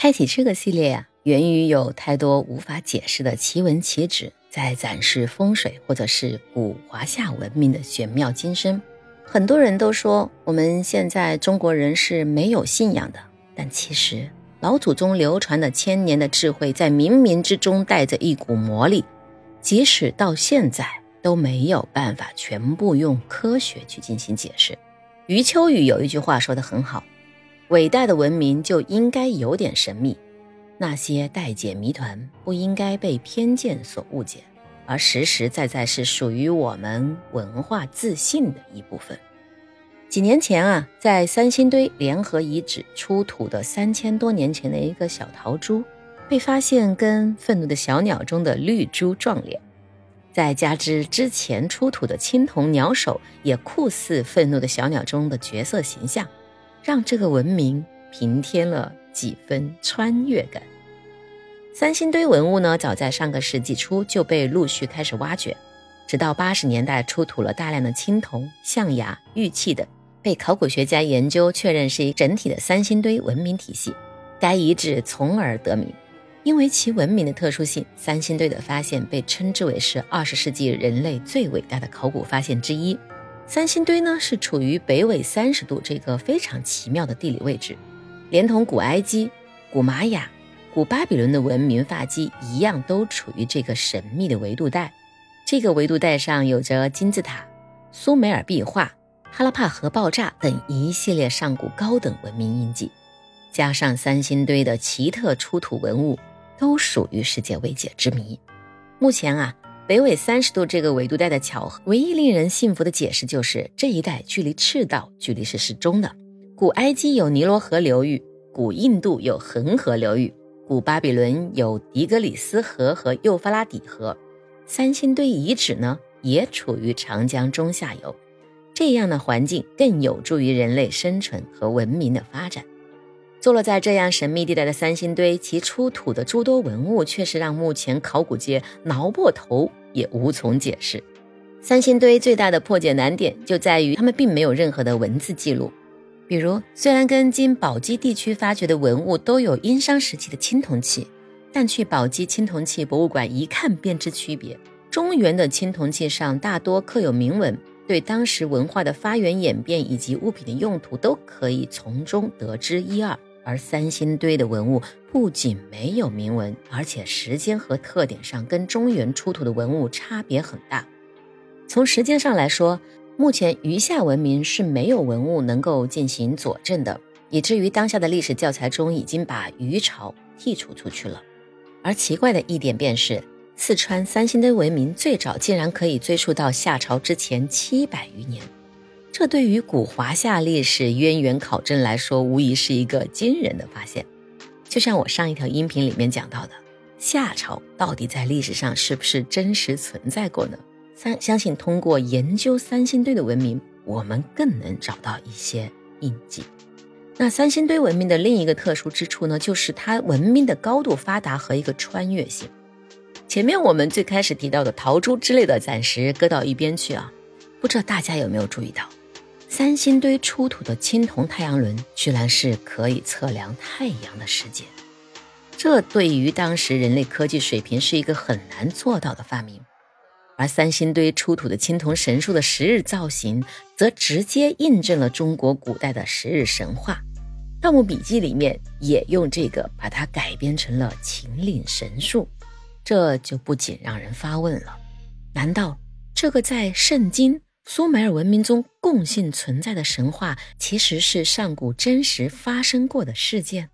开启这个系列呀，源于有太多无法解释的奇闻奇旨，在展示风水或者是古华夏文明的玄妙今生。很多人都说我们现在中国人是没有信仰的，但其实老祖宗流传的千年的智慧，在冥冥之中带着一股魔力，即使到现在都没有办法全部用科学去进行解释。余秋雨有一句话说得很好。伟大的文明就应该有点神秘，那些待解谜团不应该被偏见所误解，而实实在在是属于我们文化自信的一部分。几年前啊，在三星堆联合遗址出土的三千多年前的一个小陶珠，被发现跟愤怒的小鸟中的绿珠撞脸，再加之之前出土的青铜鸟首也酷似愤怒的小鸟中的角色形象。让这个文明平添了几分穿越感。三星堆文物呢，早在上个世纪初就被陆续开始挖掘，直到八十年代出土了大量的青铜、象牙、玉器等，被考古学家研究确认是一整体的三星堆文明体系。该遗址从而得名，因为其文明的特殊性，三星堆的发现被称之为是二十世纪人类最伟大的考古发现之一。三星堆呢是处于北纬三十度这个非常奇妙的地理位置，连同古埃及、古玛雅、古巴比伦的文明发迹一样，都处于这个神秘的维度带。这个维度带上有着金字塔、苏美尔壁画、哈拉帕核爆炸等一系列上古高等文明印记，加上三星堆的奇特出土文物，都属于世界未解之谜。目前啊。北纬三十度这个纬度带的巧合，唯一令人信服的解释就是这一带距离赤道距离是适中的。古埃及有尼罗河流域，古印度有恒河流域，古巴比伦有底格里斯河和幼发拉底河，三星堆遗址呢也处于长江中下游，这样的环境更有助于人类生存和文明的发展。坐落在这样神秘地带的三星堆，其出土的诸多文物却是让目前考古界挠破头也无从解释。三星堆最大的破解难点就在于，他们并没有任何的文字记录。比如，虽然跟经宝鸡地区发掘的文物都有殷商时期的青铜器，但去宝鸡青铜器博物馆一看便知区别。中原的青铜器上大多刻有铭文，对当时文化的发源演变以及物品的用途都可以从中得知一二。而三星堆的文物不仅没有铭文，而且时间和特点上跟中原出土的文物差别很大。从时间上来说，目前余下文明是没有文物能够进行佐证的，以至于当下的历史教材中已经把余朝剔除出去了。而奇怪的一点便是，四川三星堆文明最早竟然可以追溯到夏朝之前七百余年。这对于古华夏历史渊源考证来说，无疑是一个惊人的发现。就像我上一条音频里面讲到的，夏朝到底在历史上是不是真实存在过呢？三相信通过研究三星堆的文明，我们更能找到一些印记。那三星堆文明的另一个特殊之处呢，就是它文明的高度发达和一个穿越性。前面我们最开始提到的陶珠之类的，暂时搁到一边去啊。不知道大家有没有注意到？三星堆出土的青铜太阳轮，居然是可以测量太阳的时间。这对于当时人类科技水平是一个很难做到的发明。而三星堆出土的青铜神树的十日造型，则直接印证了中国古代的十日神话。《盗墓笔记》里面也用这个把它改编成了秦岭神树，这就不仅让人发问了：难道这个在圣经？苏美尔文明中共性存在的神话，其实是上古真实发生过的事件。